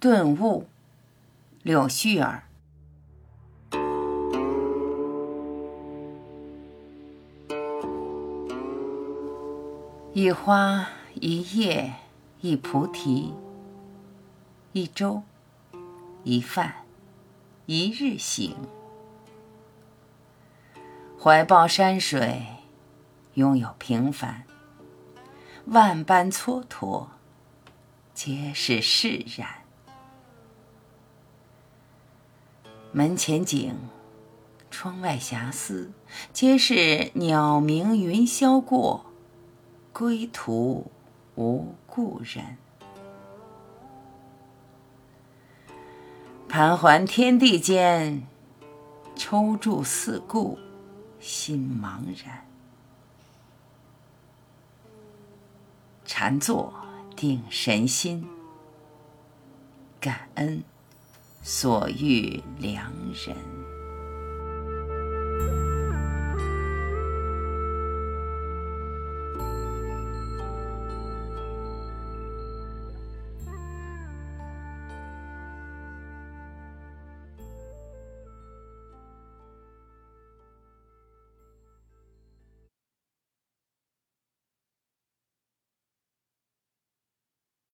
顿悟，柳絮儿。一花一叶一菩提，一粥一饭一日行。怀抱山水，拥有平凡，万般蹉跎，皆是释然。门前景，窗外霞思，皆是鸟鸣云霄过。归途无故人，盘桓天地间，抽搐四顾，心茫然。禅坐定神心，感恩所遇良人。